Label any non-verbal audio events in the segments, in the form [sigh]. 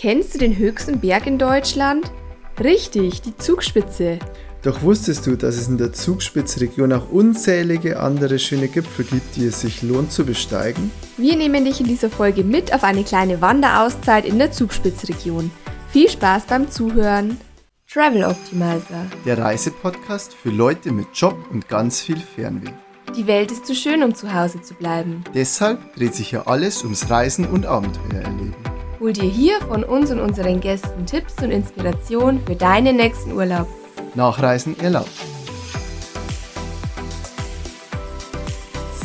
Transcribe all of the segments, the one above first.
Kennst du den höchsten Berg in Deutschland? Richtig, die Zugspitze. Doch wusstest du, dass es in der Zugspitzregion auch unzählige andere schöne Gipfel gibt, die es sich lohnt zu besteigen? Wir nehmen dich in dieser Folge mit auf eine kleine Wanderauszeit in der Zugspitzregion. Viel Spaß beim Zuhören. Travel Optimizer. Der Reisepodcast für Leute mit Job und ganz viel Fernweh. Die Welt ist zu schön, um zu Hause zu bleiben. Deshalb dreht sich ja alles ums Reisen und Abenteuer erleben. Hol dir hier von uns und unseren Gästen Tipps und Inspiration für deinen nächsten Urlaub. Nachreisen erlaubt.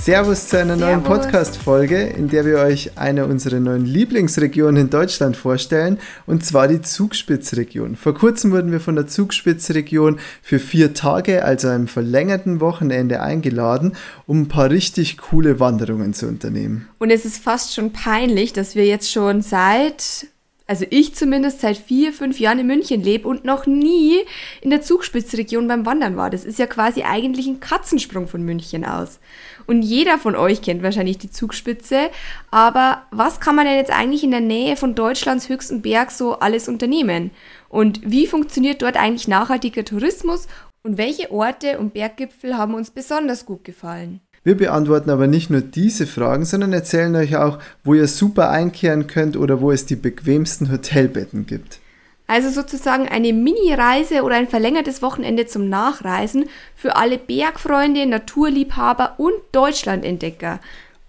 Servus zu einer neuen Podcast-Folge, in der wir euch eine unserer neuen Lieblingsregionen in Deutschland vorstellen, und zwar die Zugspitzregion. Vor kurzem wurden wir von der Zugspitzregion für vier Tage, also einem verlängerten Wochenende, eingeladen, um ein paar richtig coole Wanderungen zu unternehmen. Und es ist fast schon peinlich, dass wir jetzt schon seit also ich zumindest seit vier, fünf Jahren in München lebe und noch nie in der Zugspitzregion beim Wandern war. Das ist ja quasi eigentlich ein Katzensprung von München aus. Und jeder von euch kennt wahrscheinlich die Zugspitze. Aber was kann man denn jetzt eigentlich in der Nähe von Deutschlands höchsten Berg so alles unternehmen? Und wie funktioniert dort eigentlich nachhaltiger Tourismus? Und welche Orte und Berggipfel haben uns besonders gut gefallen? Wir beantworten aber nicht nur diese Fragen, sondern erzählen euch auch, wo ihr super einkehren könnt oder wo es die bequemsten Hotelbetten gibt. Also sozusagen eine Mini-Reise oder ein verlängertes Wochenende zum Nachreisen für alle Bergfreunde, Naturliebhaber und Deutschlandentdecker.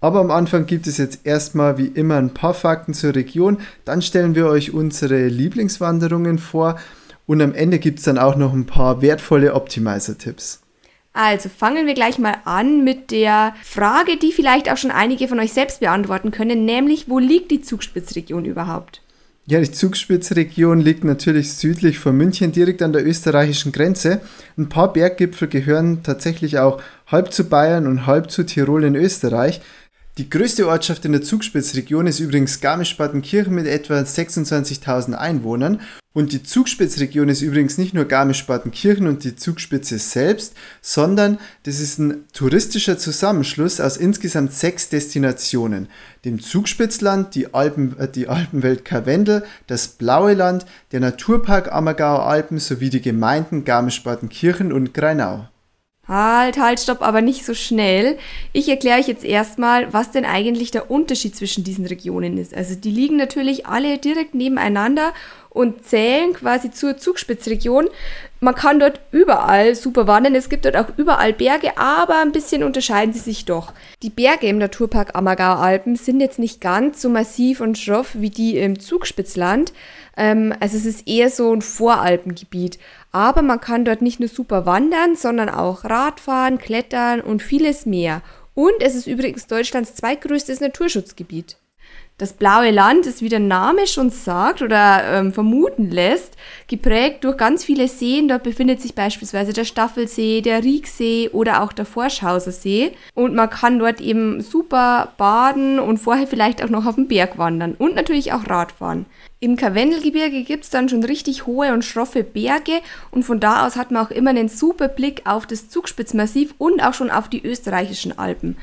Aber am Anfang gibt es jetzt erstmal wie immer ein paar Fakten zur Region. Dann stellen wir euch unsere Lieblingswanderungen vor und am Ende gibt es dann auch noch ein paar wertvolle Optimizer-Tipps. Also fangen wir gleich mal an mit der Frage, die vielleicht auch schon einige von euch selbst beantworten können, nämlich wo liegt die Zugspitzregion überhaupt? Ja, die Zugspitzregion liegt natürlich südlich von München, direkt an der österreichischen Grenze. Ein paar Berggipfel gehören tatsächlich auch halb zu Bayern und halb zu Tirol in Österreich. Die größte Ortschaft in der Zugspitzregion ist übrigens Garmisch-Partenkirchen mit etwa 26.000 Einwohnern. Und die Zugspitzregion ist übrigens nicht nur Garmisch-Partenkirchen und die Zugspitze selbst, sondern das ist ein touristischer Zusammenschluss aus insgesamt sechs Destinationen. Dem Zugspitzland, die, Alpen, äh, die Alpenwelt Karwendel, das Blaue Land, der Naturpark Ammergauer Alpen sowie die Gemeinden Garmisch-Partenkirchen und Greinau. Halt, halt, stopp, aber nicht so schnell. Ich erkläre euch jetzt erstmal, was denn eigentlich der Unterschied zwischen diesen Regionen ist. Also die liegen natürlich alle direkt nebeneinander und zählen quasi zur Zugspitzregion. Man kann dort überall super wandern. Es gibt dort auch überall Berge, aber ein bisschen unterscheiden sie sich doch. Die Berge im Naturpark Ammergauer Alpen sind jetzt nicht ganz so massiv und schroff wie die im Zugspitzland. Ähm, also es ist eher so ein Voralpengebiet. Aber man kann dort nicht nur super wandern, sondern auch Radfahren, klettern und vieles mehr. Und es ist übrigens Deutschlands zweitgrößtes Naturschutzgebiet. Das blaue Land ist, wie der Name schon sagt oder ähm, vermuten lässt, geprägt durch ganz viele Seen. Dort befindet sich beispielsweise der Staffelsee, der Rieksee oder auch der Forschhauser See. Und man kann dort eben super baden und vorher vielleicht auch noch auf den Berg wandern und natürlich auch Radfahren. Im Karwendelgebirge gibt es dann schon richtig hohe und schroffe Berge und von da aus hat man auch immer einen super Blick auf das Zugspitzmassiv und auch schon auf die österreichischen Alpen.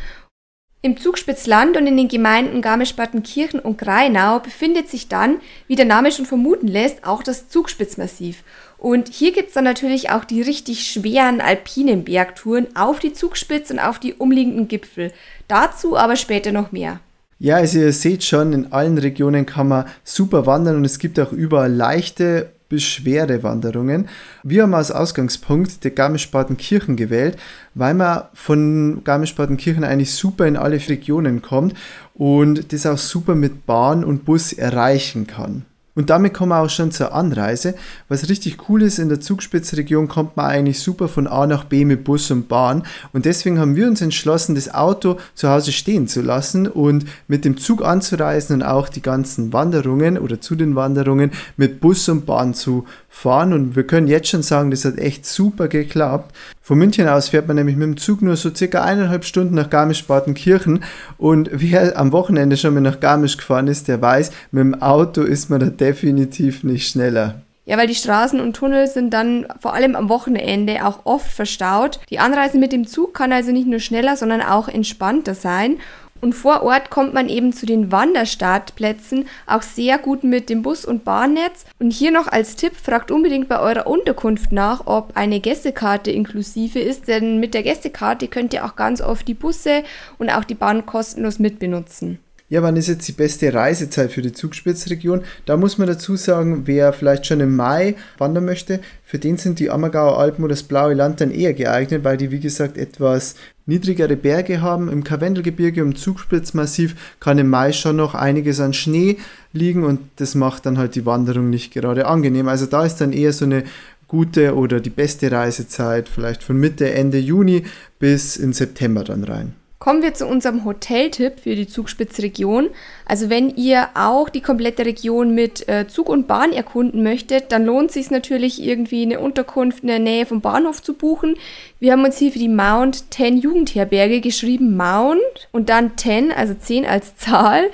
Im Zugspitzland und in den Gemeinden Garmisch-Partenkirchen und Greinau befindet sich dann, wie der Name schon vermuten lässt, auch das Zugspitzmassiv. Und hier gibt es dann natürlich auch die richtig schweren alpinen Bergtouren auf die Zugspitze und auf die umliegenden Gipfel. Dazu aber später noch mehr. Ja, also ihr seht schon, in allen Regionen kann man super wandern und es gibt auch überall leichte bis schwere Wanderungen. Wir haben als Ausgangspunkt der Garmisch-Partenkirchen gewählt, weil man von Garmisch-Partenkirchen eigentlich super in alle Regionen kommt und das auch super mit Bahn und Bus erreichen kann. Und damit kommen wir auch schon zur Anreise. Was richtig cool ist, in der Zugspitzregion kommt man eigentlich super von A nach B mit Bus und Bahn. Und deswegen haben wir uns entschlossen, das Auto zu Hause stehen zu lassen und mit dem Zug anzureisen und auch die ganzen Wanderungen oder zu den Wanderungen mit Bus und Bahn zu fahren. Und wir können jetzt schon sagen, das hat echt super geklappt. Von München aus fährt man nämlich mit dem Zug nur so circa eineinhalb Stunden nach Garmisch-Partenkirchen. Und [laughs] wer am Wochenende schon mal nach Garmisch gefahren ist, der weiß, mit dem Auto ist man da definitiv nicht schneller. Ja, weil die Straßen und Tunnel sind dann vor allem am Wochenende auch oft verstaut. Die Anreise mit dem Zug kann also nicht nur schneller, sondern auch entspannter sein. Und vor Ort kommt man eben zu den Wanderstartplätzen auch sehr gut mit dem Bus- und Bahnnetz. Und hier noch als Tipp, fragt unbedingt bei eurer Unterkunft nach, ob eine Gästekarte inklusive ist, denn mit der Gästekarte könnt ihr auch ganz oft die Busse und auch die Bahn kostenlos mitbenutzen. Ja, wann ist jetzt die beste Reisezeit für die Zugspitzregion? Da muss man dazu sagen, wer vielleicht schon im Mai wandern möchte, für den sind die Ammergauer Alpen oder das Blaue Land dann eher geeignet, weil die, wie gesagt, etwas niedrigere Berge haben. Im Karwendelgebirge im Zugspitzmassiv kann im Mai schon noch einiges an Schnee liegen und das macht dann halt die Wanderung nicht gerade angenehm. Also da ist dann eher so eine gute oder die beste Reisezeit vielleicht von Mitte, Ende Juni bis in September dann rein. Kommen wir zu unserem Hoteltipp für die Zugspitzregion. Also wenn ihr auch die komplette Region mit äh, Zug und Bahn erkunden möchtet, dann lohnt es sich natürlich irgendwie eine Unterkunft in der Nähe vom Bahnhof zu buchen. Wir haben uns hier für die Mount 10 Jugendherberge geschrieben, Mount und dann 10, also 10 als Zahl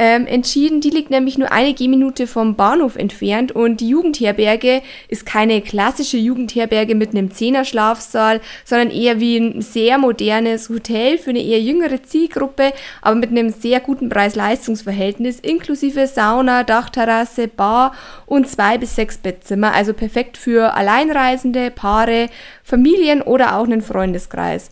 ähm, entschieden. Die liegt nämlich nur eine Gehminute vom Bahnhof entfernt und die Jugendherberge ist keine klassische Jugendherberge mit einem Zehner-Schlafsaal, sondern eher wie ein sehr modernes Hotel für eine eher jüngere Zielgruppe, aber mit einem sehr guten Preis-Leistungs-Verhältnis inklusive Sauna, Dachterrasse, Bar und zwei bis sechs Bettzimmer. Also perfekt für Alleinreisende, Paare, Familien oder auch einen Freundeskreis.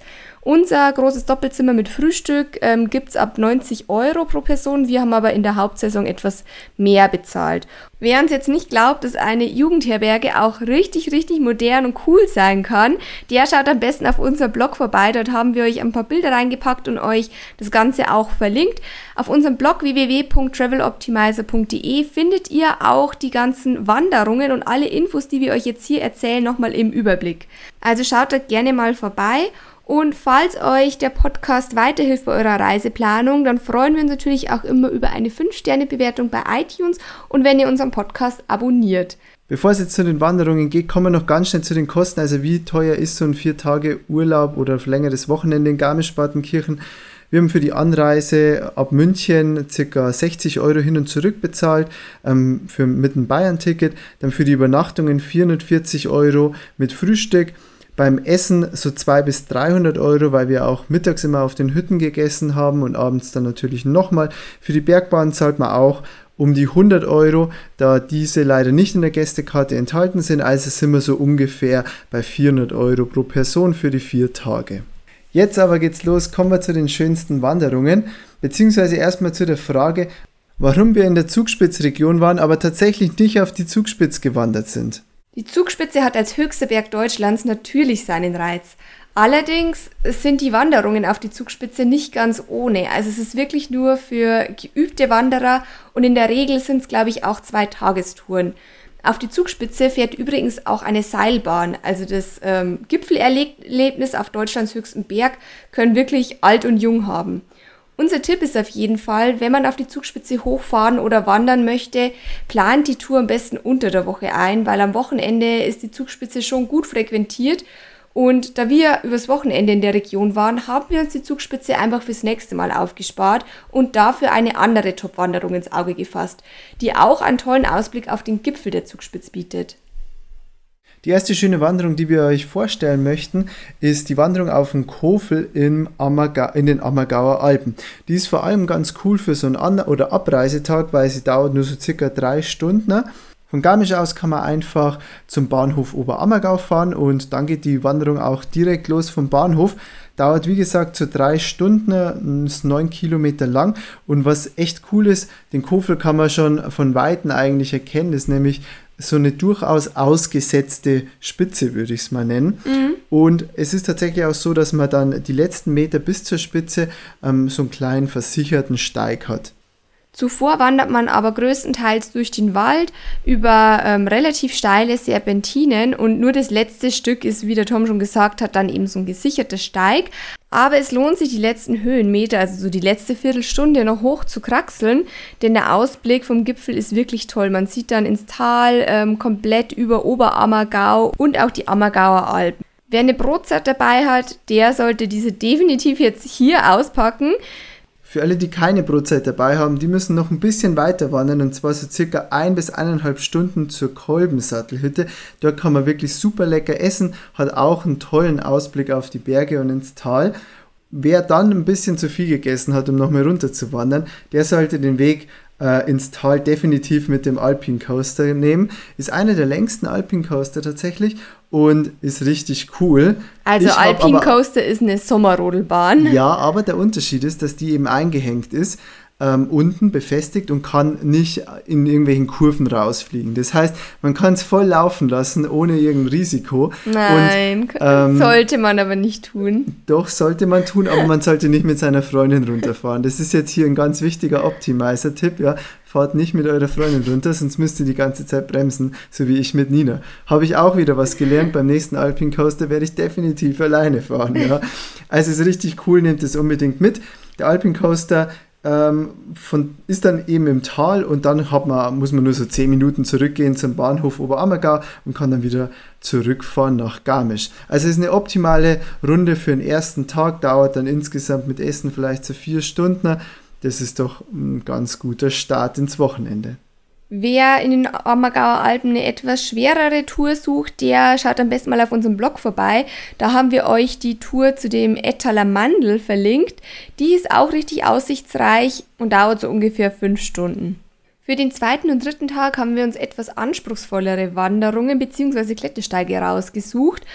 Unser großes Doppelzimmer mit Frühstück ähm, gibt es ab 90 Euro pro Person. Wir haben aber in der Hauptsaison etwas mehr bezahlt. Wer uns jetzt nicht glaubt, dass eine Jugendherberge auch richtig, richtig modern und cool sein kann, der schaut am besten auf unser Blog vorbei. Dort haben wir euch ein paar Bilder reingepackt und euch das Ganze auch verlinkt. Auf unserem Blog www.traveloptimizer.de findet ihr auch die ganzen Wanderungen und alle Infos, die wir euch jetzt hier erzählen, nochmal im Überblick. Also schaut dort gerne mal vorbei und falls euch der Podcast weiterhilft bei eurer Reiseplanung, dann freuen wir uns natürlich auch immer über eine 5-Sterne-Bewertung bei iTunes und wenn ihr unseren Podcast abonniert. Bevor es jetzt zu den Wanderungen geht, kommen wir noch ganz schnell zu den Kosten. Also wie teuer ist so ein 4 Tage Urlaub oder längeres Wochenende in Garmisch-Partenkirchen? Wir haben für die Anreise ab München ca. 60 Euro hin und zurück bezahlt ähm, für, mit einem Bayern-Ticket. Dann für die Übernachtungen 440 Euro mit Frühstück beim Essen so 200 bis 300 Euro, weil wir auch mittags immer auf den Hütten gegessen haben und abends dann natürlich nochmal. Für die Bergbahn zahlt man auch um die 100 Euro, da diese leider nicht in der Gästekarte enthalten sind. Also sind wir so ungefähr bei 400 Euro pro Person für die vier Tage. Jetzt aber geht's los, kommen wir zu den schönsten Wanderungen, beziehungsweise erstmal zu der Frage, warum wir in der Zugspitzregion waren, aber tatsächlich nicht auf die Zugspitz gewandert sind. Die Zugspitze hat als höchster Berg Deutschlands natürlich seinen Reiz. Allerdings sind die Wanderungen auf die Zugspitze nicht ganz ohne. Also es ist wirklich nur für geübte Wanderer und in der Regel sind es, glaube ich, auch zwei Tagestouren. Auf die Zugspitze fährt übrigens auch eine Seilbahn. Also das ähm, Gipfelerlebnis auf Deutschlands höchsten Berg können wirklich alt und jung haben. Unser Tipp ist auf jeden Fall, wenn man auf die Zugspitze hochfahren oder wandern möchte, plant die Tour am besten unter der Woche ein, weil am Wochenende ist die Zugspitze schon gut frequentiert. Und da wir übers Wochenende in der Region waren, haben wir uns die Zugspitze einfach fürs nächste Mal aufgespart und dafür eine andere Top-Wanderung ins Auge gefasst, die auch einen tollen Ausblick auf den Gipfel der Zugspitze bietet. Die erste schöne Wanderung, die wir euch vorstellen möchten, ist die Wanderung auf den Kofel in, in den Ammergauer Alpen. Die ist vor allem ganz cool für so einen An- oder Abreisetag, weil sie dauert nur so circa drei Stunden. Von Garmisch aus kann man einfach zum Bahnhof Oberammergau fahren und dann geht die Wanderung auch direkt los vom Bahnhof. Dauert wie gesagt so drei Stunden, ist neun Kilometer lang und was echt cool ist, den Kofel kann man schon von Weitem eigentlich erkennen, ist nämlich so eine durchaus ausgesetzte Spitze, würde ich es mal nennen. Mhm. Und es ist tatsächlich auch so, dass man dann die letzten Meter bis zur Spitze ähm, so einen kleinen versicherten Steig hat. Zuvor wandert man aber größtenteils durch den Wald über ähm, relativ steile Serpentinen und nur das letzte Stück ist, wie der Tom schon gesagt hat, dann eben so ein gesicherter Steig. Aber es lohnt sich, die letzten Höhenmeter, also so die letzte Viertelstunde noch hoch zu kraxeln, denn der Ausblick vom Gipfel ist wirklich toll. Man sieht dann ins Tal ähm, komplett über Oberammergau und auch die Ammergauer Alpen. Wer eine Brotzeit dabei hat, der sollte diese definitiv jetzt hier auspacken. Für alle, die keine Brotzeit dabei haben, die müssen noch ein bisschen weiter wandern und zwar so circa ein bis eineinhalb Stunden zur Kolbensattelhütte. Dort kann man wirklich super lecker essen, hat auch einen tollen Ausblick auf die Berge und ins Tal. wer dann ein bisschen zu viel gegessen hat, um nochmal runter zu wandern, der sollte den Weg äh, ins Tal definitiv mit dem Alpine Coaster nehmen. Ist einer der längsten Alpine Coaster tatsächlich und ist richtig cool. Also Alpine Coaster ist eine Sommerrodelbahn. Ja, aber der Unterschied ist, dass die eben eingehängt ist ähm, unten befestigt und kann nicht in irgendwelchen Kurven rausfliegen. Das heißt, man kann es voll laufen lassen, ohne irgendein Risiko. Nein, und, ähm, sollte man aber nicht tun. Doch, sollte man tun, aber man sollte nicht mit seiner Freundin runterfahren. Das ist jetzt hier ein ganz wichtiger Optimizer-Tipp. Ja. Fahrt nicht mit eurer Freundin runter, sonst müsst ihr die ganze Zeit bremsen, so wie ich mit Nina. Habe ich auch wieder was gelernt. Beim nächsten Alpine Coaster werde ich definitiv alleine fahren. Ja. Also ist richtig cool, nehmt es unbedingt mit. Der Alpine Coaster ähm, von, ist dann eben im Tal und dann hat man, muss man nur so 10 Minuten zurückgehen zum Bahnhof Oberammergau und kann dann wieder zurückfahren nach Garmisch. Also es ist eine optimale Runde für den ersten Tag, dauert dann insgesamt mit Essen vielleicht so vier Stunden. Das ist doch ein ganz guter Start ins Wochenende. Wer in den Ammergauer Alpen eine etwas schwerere Tour sucht, der schaut am besten mal auf unserem Blog vorbei. Da haben wir euch die Tour zu dem Ettaler Mandel verlinkt. Die ist auch richtig aussichtsreich und dauert so ungefähr fünf Stunden. Für den zweiten und dritten Tag haben wir uns etwas anspruchsvollere Wanderungen bzw. Klettersteige rausgesucht.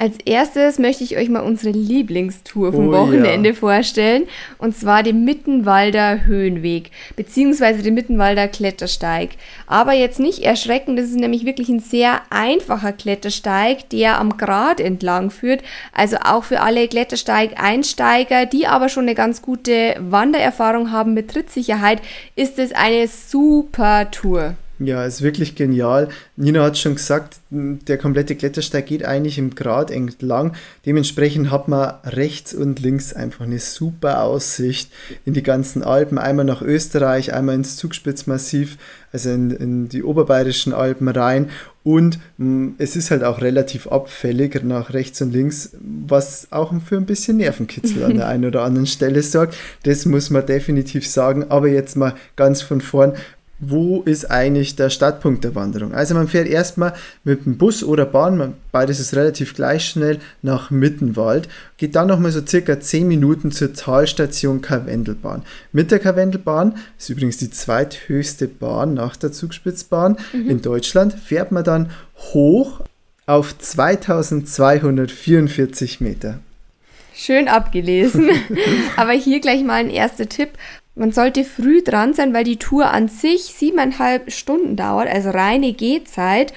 Als erstes möchte ich euch mal unsere Lieblingstour vom oh, Wochenende ja. vorstellen. Und zwar den Mittenwalder Höhenweg, beziehungsweise den Mittenwalder Klettersteig. Aber jetzt nicht erschrecken, das ist nämlich wirklich ein sehr einfacher Klettersteig, der am Grat entlang führt. Also auch für alle Klettersteig-Einsteiger, die aber schon eine ganz gute Wandererfahrung haben mit Trittsicherheit, ist es eine super Tour. Ja, ist wirklich genial. Nina hat schon gesagt, der komplette Klettersteig geht eigentlich im Grat entlang. Dementsprechend hat man rechts und links einfach eine super Aussicht in die ganzen Alpen. Einmal nach Österreich, einmal ins Zugspitzmassiv, also in, in die oberbayerischen Alpen rein. Und mh, es ist halt auch relativ abfällig nach rechts und links, was auch für ein bisschen Nervenkitzel an der [laughs] einen oder anderen Stelle sorgt. Das muss man definitiv sagen. Aber jetzt mal ganz von vorn, wo ist eigentlich der Startpunkt der Wanderung. Also man fährt erstmal mit dem Bus oder Bahn, beides ist relativ gleich schnell, nach Mittenwald, geht dann nochmal so circa 10 Minuten zur Talstation Karwendelbahn. Mit der Karwendelbahn, ist übrigens die zweithöchste Bahn nach der Zugspitzbahn mhm. in Deutschland, fährt man dann hoch auf 2244 Meter. Schön abgelesen. [laughs] Aber hier gleich mal ein erster Tipp. Man sollte früh dran sein, weil die Tour an sich siebeneinhalb Stunden dauert, also reine Gehzeit.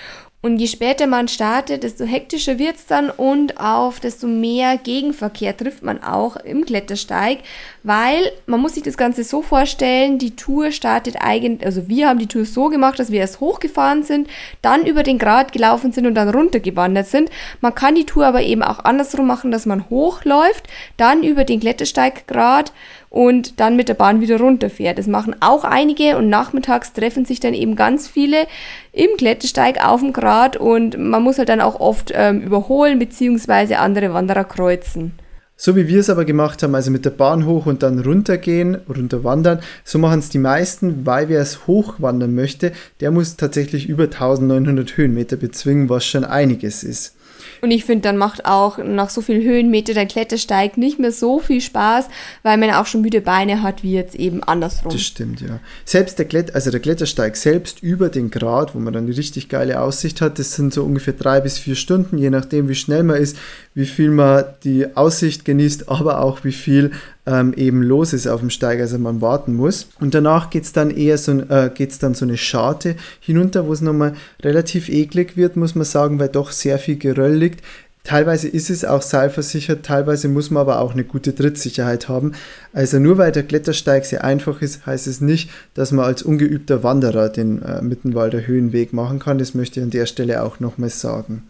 Und je später man startet, desto hektischer wird es dann und auf desto mehr Gegenverkehr trifft man auch im Klettersteig, weil man muss sich das Ganze so vorstellen, die Tour startet eigentlich, also wir haben die Tour so gemacht, dass wir erst hochgefahren sind, dann über den Grat gelaufen sind und dann runtergewandert sind. Man kann die Tour aber eben auch andersrum machen, dass man hochläuft, dann über den Klettersteiggrad und dann mit der Bahn wieder runterfährt. Das machen auch einige und nachmittags treffen sich dann eben ganz viele im Klettersteig auf dem Grat und man muss halt dann auch oft ähm, überholen bzw. andere Wanderer kreuzen. So wie wir es aber gemacht haben, also mit der Bahn hoch und dann runtergehen, runterwandern, so machen es die meisten, weil wer es hochwandern möchte, der muss tatsächlich über 1900 Höhenmeter bezwingen, was schon einiges ist. Und ich finde, dann macht auch nach so vielen Höhenmeter der Klettersteig nicht mehr so viel Spaß, weil man auch schon müde Beine hat, wie jetzt eben andersrum. Das stimmt, ja. Selbst der, Klett also der Klettersteig selbst über den Grat, wo man dann eine richtig geile Aussicht hat, das sind so ungefähr drei bis vier Stunden, je nachdem, wie schnell man ist, wie viel man die Aussicht genießt, [laughs] aber auch wie viel ähm, eben los ist auf dem Steig, also man warten muss. Und danach geht es dann eher so, äh, geht's dann so eine Scharte hinunter, wo es nochmal relativ eklig wird, muss man sagen, weil doch sehr viel Geröll liegt. Teilweise ist es auch seilversichert, teilweise muss man aber auch eine gute Trittsicherheit haben. Also nur weil der Klettersteig sehr einfach ist, heißt es nicht, dass man als ungeübter Wanderer den äh, Mittenwalder Höhenweg machen kann. Das möchte ich an der Stelle auch nochmal sagen.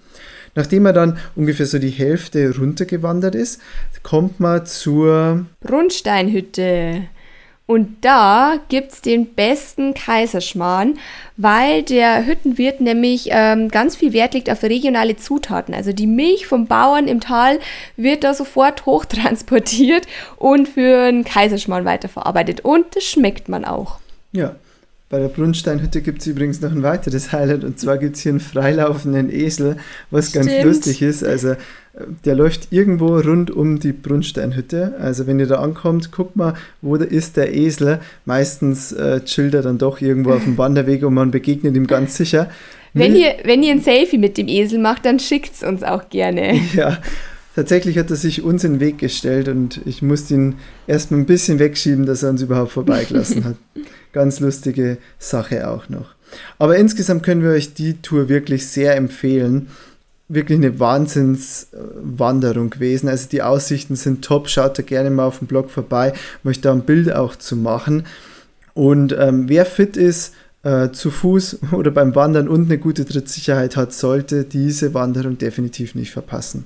Nachdem er dann ungefähr so die Hälfte runtergewandert ist, kommt man zur Brunsteinhütte. Und da gibt es den besten Kaiserschmarrn, weil der Hüttenwirt nämlich ähm, ganz viel Wert legt auf regionale Zutaten. Also die Milch vom Bauern im Tal wird da sofort [laughs] hochtransportiert und für einen Kaiserschmarrn weiterverarbeitet. Und das schmeckt man auch. Ja, Bei der Brunsteinhütte gibt es übrigens noch ein weiteres Highlight und zwar gibt es hier einen freilaufenden Esel, was Stimmt. ganz lustig ist. Also äh, der läuft irgendwo rund um die Brunsteinhütte. Also wenn ihr da ankommt, guckt mal, wo da ist der Esel. Meistens äh, chillt er dann doch irgendwo auf dem [laughs] Wanderweg und man begegnet ihm ganz sicher. Wenn ihr, wenn ihr ein Selfie mit dem Esel macht, dann schickt es uns auch gerne. [laughs] Ja, tatsächlich hat er sich uns in den Weg gestellt und ich musste ihn erstmal ein bisschen wegschieben, dass er uns überhaupt vorbeigelassen hat. [laughs] Ganz lustige Sache auch noch. Aber insgesamt können wir euch die Tour wirklich sehr empfehlen. Wirklich eine Wahnsinnswanderung gewesen. Also die Aussichten sind top. Schaut da gerne mal auf dem Blog vorbei, um euch da ein Bild auch zu machen. Und ähm, wer fit ist, äh, zu Fuß [laughs] oder beim Wandern und eine gute Trittsicherheit hat, sollte diese Wanderung definitiv nicht verpassen.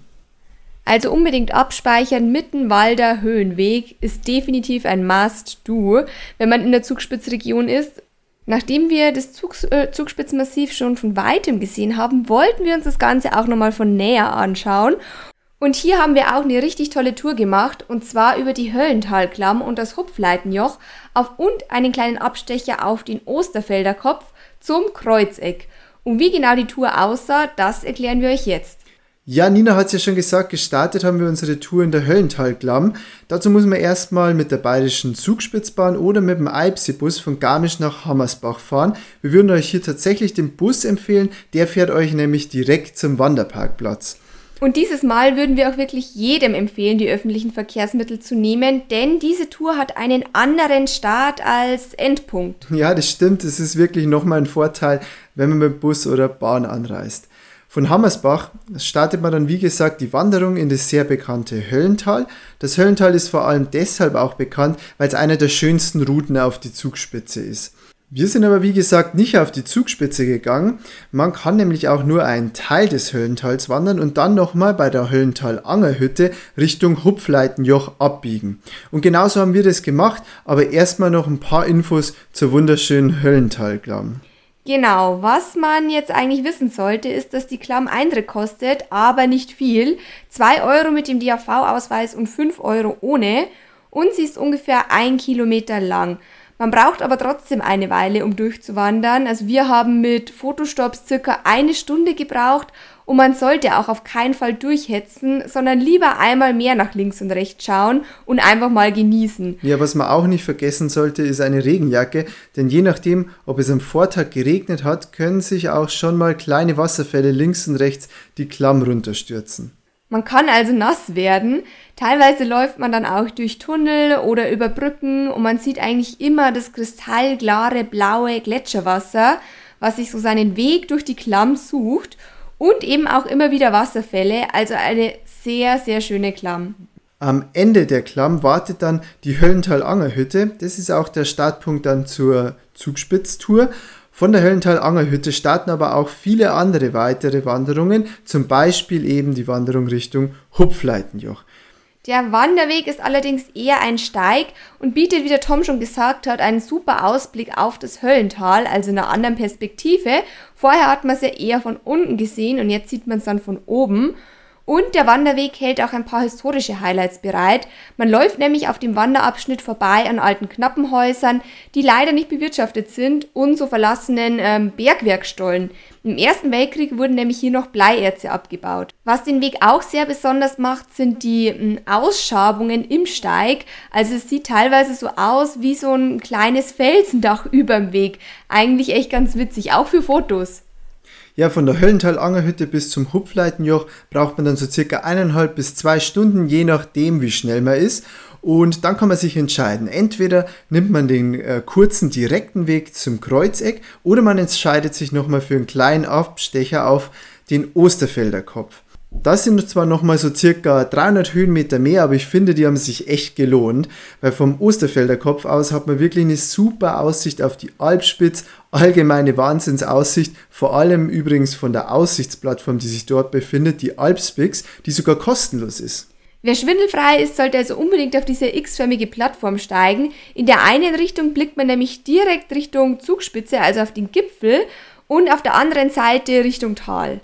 Also unbedingt abspeichern, Mittenwalder Höhenweg ist definitiv ein Must-Do, wenn man in der Zugspitzregion ist. Nachdem wir das Zug, äh, Zugspitzmassiv schon von weitem gesehen haben, wollten wir uns das Ganze auch nochmal von näher anschauen. Und hier haben wir auch eine richtig tolle Tour gemacht, und zwar über die Höllentalklamm und das Hupfleitenjoch auf und einen kleinen Abstecher auf den Osterfelder Kopf zum Kreuzeck. Und wie genau die Tour aussah, das erklären wir euch jetzt. Ja, Nina hat es ja schon gesagt, gestartet haben wir unsere Tour in der Höllentalklamm. Dazu muss man erstmal mit der bayerischen Zugspitzbahn oder mit dem Eibsee-Bus von Garmisch nach Hammersbach fahren. Wir würden euch hier tatsächlich den Bus empfehlen, der fährt euch nämlich direkt zum Wanderparkplatz. Und dieses Mal würden wir auch wirklich jedem empfehlen, die öffentlichen Verkehrsmittel zu nehmen, denn diese Tour hat einen anderen Start als Endpunkt. Ja, das stimmt. Es ist wirklich nochmal ein Vorteil, wenn man mit Bus oder Bahn anreist. Von Hammersbach startet man dann, wie gesagt, die Wanderung in das sehr bekannte Höllental. Das Höllental ist vor allem deshalb auch bekannt, weil es eine der schönsten Routen auf die Zugspitze ist. Wir sind aber wie gesagt nicht auf die Zugspitze gegangen. Man kann nämlich auch nur einen Teil des Höllentals wandern und dann nochmal bei der Höllental-Angerhütte Richtung Hupfleitenjoch abbiegen. Und genauso haben wir das gemacht, aber erstmal noch ein paar Infos zur wunderschönen Höllentalklamm. Genau, was man jetzt eigentlich wissen sollte, ist, dass die Klamm Eintritt kostet, aber nicht viel. 2 Euro mit dem DAV-Ausweis und 5 Euro ohne. Und sie ist ungefähr ein Kilometer lang. Man braucht aber trotzdem eine Weile, um durchzuwandern. Also wir haben mit Fotostops circa eine Stunde gebraucht und man sollte auch auf keinen Fall durchhetzen, sondern lieber einmal mehr nach links und rechts schauen und einfach mal genießen. Ja, was man auch nicht vergessen sollte, ist eine Regenjacke, denn je nachdem, ob es am Vortag geregnet hat, können sich auch schon mal kleine Wasserfälle links und rechts die Klamm runterstürzen. Man kann also nass werden. Teilweise läuft man dann auch durch Tunnel oder über Brücken und man sieht eigentlich immer das kristallklare blaue Gletscherwasser, was sich so seinen Weg durch die Klamm sucht und eben auch immer wieder Wasserfälle, also eine sehr, sehr schöne Klamm. Am Ende der Klamm wartet dann die Höllental-Angerhütte. Das ist auch der Startpunkt dann zur Zugspitztour. Von der Höllental-Angerhütte starten aber auch viele andere weitere Wanderungen, zum Beispiel eben die Wanderung Richtung Hupfleitenjoch. Der Wanderweg ist allerdings eher ein Steig und bietet, wie der Tom schon gesagt hat, einen super Ausblick auf das Höllental, also in einer anderen Perspektive. Vorher hat man es ja eher von unten gesehen und jetzt sieht man es dann von oben. Und der Wanderweg hält auch ein paar historische Highlights bereit. Man läuft nämlich auf dem Wanderabschnitt vorbei an alten Knappenhäusern, die leider nicht bewirtschaftet sind, und so verlassenen ähm, Bergwerkstollen. Im Ersten Weltkrieg wurden nämlich hier noch Bleierze abgebaut. Was den Weg auch sehr besonders macht, sind die ähm, Ausschabungen im Steig. Also es sieht teilweise so aus wie so ein kleines Felsendach [laughs] überm Weg. Eigentlich echt ganz witzig, auch für Fotos. Ja, von der Höllental-Angerhütte bis zum Hupfleitenjoch braucht man dann so circa eineinhalb bis zwei Stunden, je nachdem, wie schnell man ist. Und dann kann man sich entscheiden. Entweder nimmt man den äh, kurzen, direkten Weg zum Kreuzeck oder man entscheidet sich nochmal für einen kleinen Abstecher auf den Osterfelder Kopf. Das sind zwar nochmal so circa 300 Höhenmeter mehr, aber ich finde, die haben sich echt gelohnt, weil vom Osterfelder Kopf aus hat man wirklich eine super Aussicht auf die Alpspitz, allgemeine Wahnsinnsaussicht, vor allem übrigens von der Aussichtsplattform, die sich dort befindet, die Alpspix, die sogar kostenlos ist. Wer schwindelfrei ist, sollte also unbedingt auf diese x-förmige Plattform steigen. In der einen Richtung blickt man nämlich direkt Richtung Zugspitze, also auf den Gipfel, und auf der anderen Seite Richtung Tal.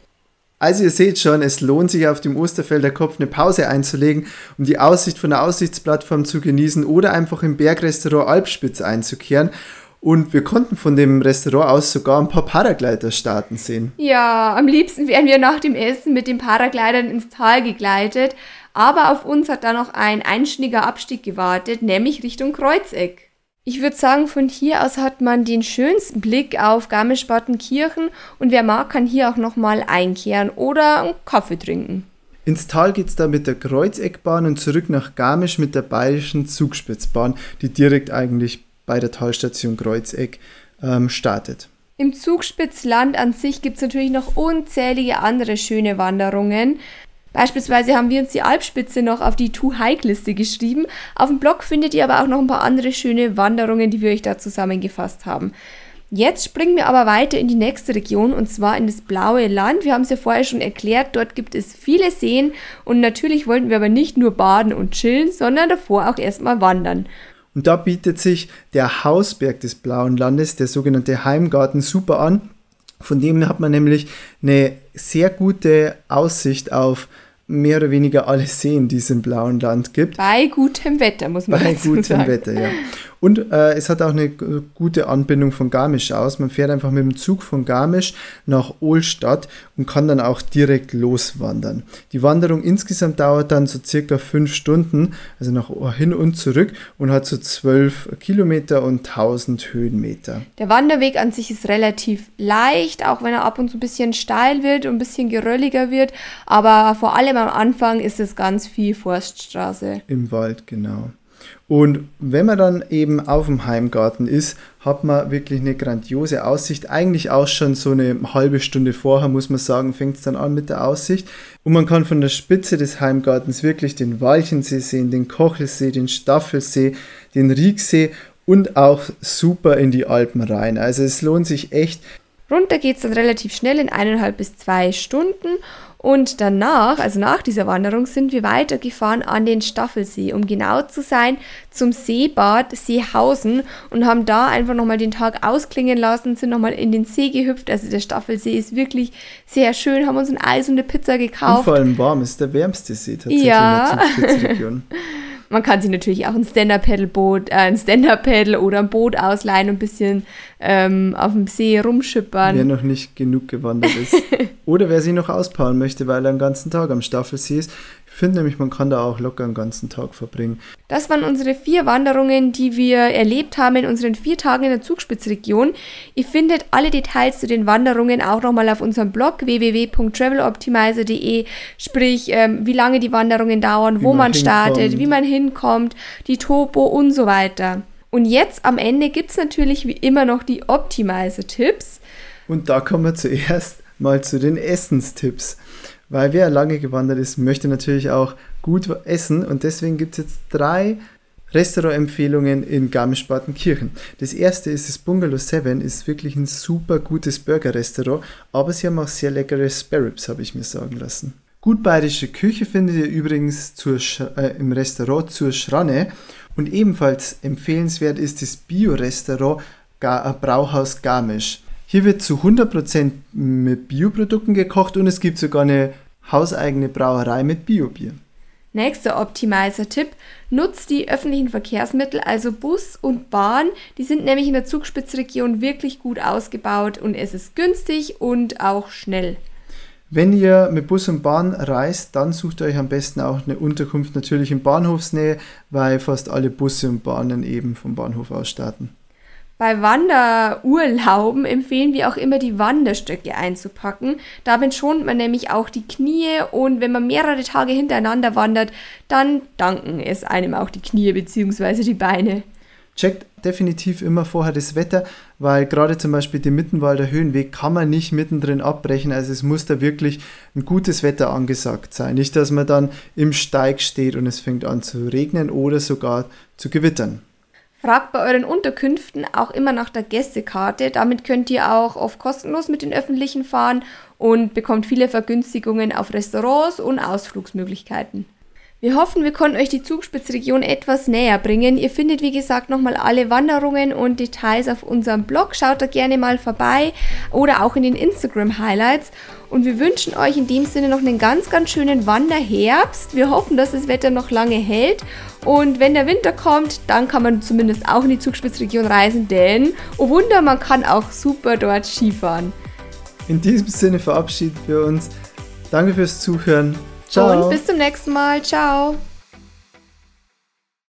Also ihr seht schon, es lohnt sich auf dem Osterfelder Kopf eine Pause einzulegen, um die Aussicht von der Aussichtsplattform zu genießen oder einfach im Bergrestaurant Alpspitz einzukehren. Und wir konnten von dem Restaurant aus sogar ein paar Paraglider starten sehen. Ja, am liebsten wären wir nach dem Essen mit den Paraglidern ins Tal gegleitet. Aber auf uns hat da noch ein einschniger Abstieg gewartet, nämlich Richtung Kreuzeck. Ich würde sagen, von hier aus hat man den schönsten Blick auf Garmisch-Partenkirchen und wer mag, kann hier auch nochmal einkehren oder einen Kaffee trinken. Ins Tal geht es da mit der Kreuzeckbahn und zurück nach Garmisch mit der bayerischen Zugspitzbahn, die direkt eigentlich bei der Talstation Kreuzeck ähm, startet. Im Zugspitzland an sich gibt es natürlich noch unzählige andere schöne Wanderungen. Beispielsweise haben wir uns die Alpspitze noch auf die Too-Hike-Liste geschrieben. Auf dem Blog findet ihr aber auch noch ein paar andere schöne Wanderungen, die wir euch da zusammengefasst haben. Jetzt springen wir aber weiter in die nächste Region und zwar in das blaue Land. Wir haben es ja vorher schon erklärt, dort gibt es viele Seen und natürlich wollten wir aber nicht nur baden und chillen, sondern davor auch erstmal wandern. Und da bietet sich der Hausberg des Blauen Landes, der sogenannte Heimgarten, super an. Von dem hat man nämlich eine sehr gute Aussicht auf mehr oder weniger alle Seen, die es im blauen Land gibt. Bei gutem Wetter, muss man Bei gutem sagen. Wetter, ja. Und äh, es hat auch eine gute Anbindung von Garmisch aus. Man fährt einfach mit dem Zug von Garmisch nach Ohlstadt und kann dann auch direkt loswandern. Die Wanderung insgesamt dauert dann so circa fünf Stunden, also nach hin und zurück und hat so zwölf Kilometer und 1000 Höhenmeter. Der Wanderweg an sich ist relativ leicht, auch wenn er ab und zu ein bisschen steil wird und ein bisschen gerölliger wird. Aber vor allem am Anfang ist es ganz viel Forststraße. Im Wald, genau. Und wenn man dann eben auf dem Heimgarten ist, hat man wirklich eine grandiose Aussicht. Eigentlich auch schon so eine halbe Stunde vorher, muss man sagen, fängt es dann an mit der Aussicht. Und man kann von der Spitze des Heimgartens wirklich den Walchensee sehen, den Kochelsee, den Staffelsee, den Rieksee und auch super in die Alpen rein. Also es lohnt sich echt. Runter geht es dann relativ schnell in eineinhalb bis zwei Stunden und danach, also nach dieser Wanderung, sind wir weitergefahren an den Staffelsee, um genau zu sein, zum Seebad Seehausen und haben da einfach nochmal den Tag ausklingen lassen, sind nochmal in den See gehüpft. Also der Staffelsee ist wirklich sehr schön, haben uns ein Eis und eine Pizza gekauft. Und vor allem warm, ist der wärmste See tatsächlich ja. in der Zugspitzregion. [laughs] Man kann sich natürlich auch ein Stand-Up-Paddle-Boot, äh, ein Stand-Up-Paddle oder ein Boot ausleihen und ein bisschen ähm, auf dem See rumschippern. Wer noch nicht genug gewandert ist. [laughs] oder wer sich noch auspowern möchte, weil er den ganzen Tag am Staffelsee ist. Ich finde nämlich, man kann da auch locker einen ganzen Tag verbringen. Das waren unsere vier Wanderungen, die wir erlebt haben in unseren vier Tagen in der Zugspitzregion. Ihr findet alle Details zu den Wanderungen auch nochmal auf unserem Blog www.traveloptimizer.de, sprich, ähm, wie lange die Wanderungen dauern, wie wo man, man startet, wie man hinkommt, die Topo und so weiter. Und jetzt am Ende gibt es natürlich wie immer noch die Optimizer-Tipps. Und da kommen wir zuerst mal zu den Essenstipps weil wer lange gewandert ist, möchte natürlich auch gut essen und deswegen gibt es jetzt drei Restaurantempfehlungen in Garmisch-Partenkirchen. Das erste ist das Bungalow 7, ist wirklich ein super gutes Burger-Restaurant, aber sie haben auch sehr leckere Sparrows, habe ich mir sagen lassen. Gut bayerische Küche findet ihr übrigens äh, im Restaurant zur Schranne und ebenfalls empfehlenswert ist das Bio-Restaurant äh, Brauhaus Garmisch. Hier wird zu 100% mit Bioprodukten gekocht und es gibt sogar eine hauseigene Brauerei mit Biobier. Nächster Optimizer-Tipp: Nutzt die öffentlichen Verkehrsmittel, also Bus und Bahn. Die sind nämlich in der Zugspitzregion wirklich gut ausgebaut und es ist günstig und auch schnell. Wenn ihr mit Bus und Bahn reist, dann sucht euch am besten auch eine Unterkunft natürlich in Bahnhofsnähe, weil fast alle Busse und Bahnen eben vom Bahnhof aus starten. Bei Wanderurlauben empfehlen wir auch immer die Wanderstöcke einzupacken. Damit schont man nämlich auch die Knie und wenn man mehrere Tage hintereinander wandert, dann danken es einem auch die Knie bzw. die Beine. Checkt definitiv immer vorher das Wetter, weil gerade zum Beispiel den Mittenwalder Höhenweg kann man nicht mittendrin abbrechen. Also es muss da wirklich ein gutes Wetter angesagt sein. Nicht, dass man dann im Steig steht und es fängt an zu regnen oder sogar zu gewittern. Fragt bei euren Unterkünften auch immer nach der Gästekarte. Damit könnt ihr auch oft kostenlos mit den öffentlichen fahren und bekommt viele Vergünstigungen auf Restaurants und Ausflugsmöglichkeiten. Wir hoffen, wir konnten euch die Zugspitzregion etwas näher bringen. Ihr findet, wie gesagt, nochmal alle Wanderungen und Details auf unserem Blog. Schaut da gerne mal vorbei oder auch in den Instagram-Highlights. Und wir wünschen euch in dem Sinne noch einen ganz, ganz schönen Wanderherbst. Wir hoffen, dass das Wetter noch lange hält. Und wenn der Winter kommt, dann kann man zumindest auch in die Zugspitzregion reisen, denn, oh Wunder, man kann auch super dort Skifahren. In diesem Sinne verabschieden wir uns. Danke fürs Zuhören. Ciao. Und bis zum nächsten Mal. Ciao.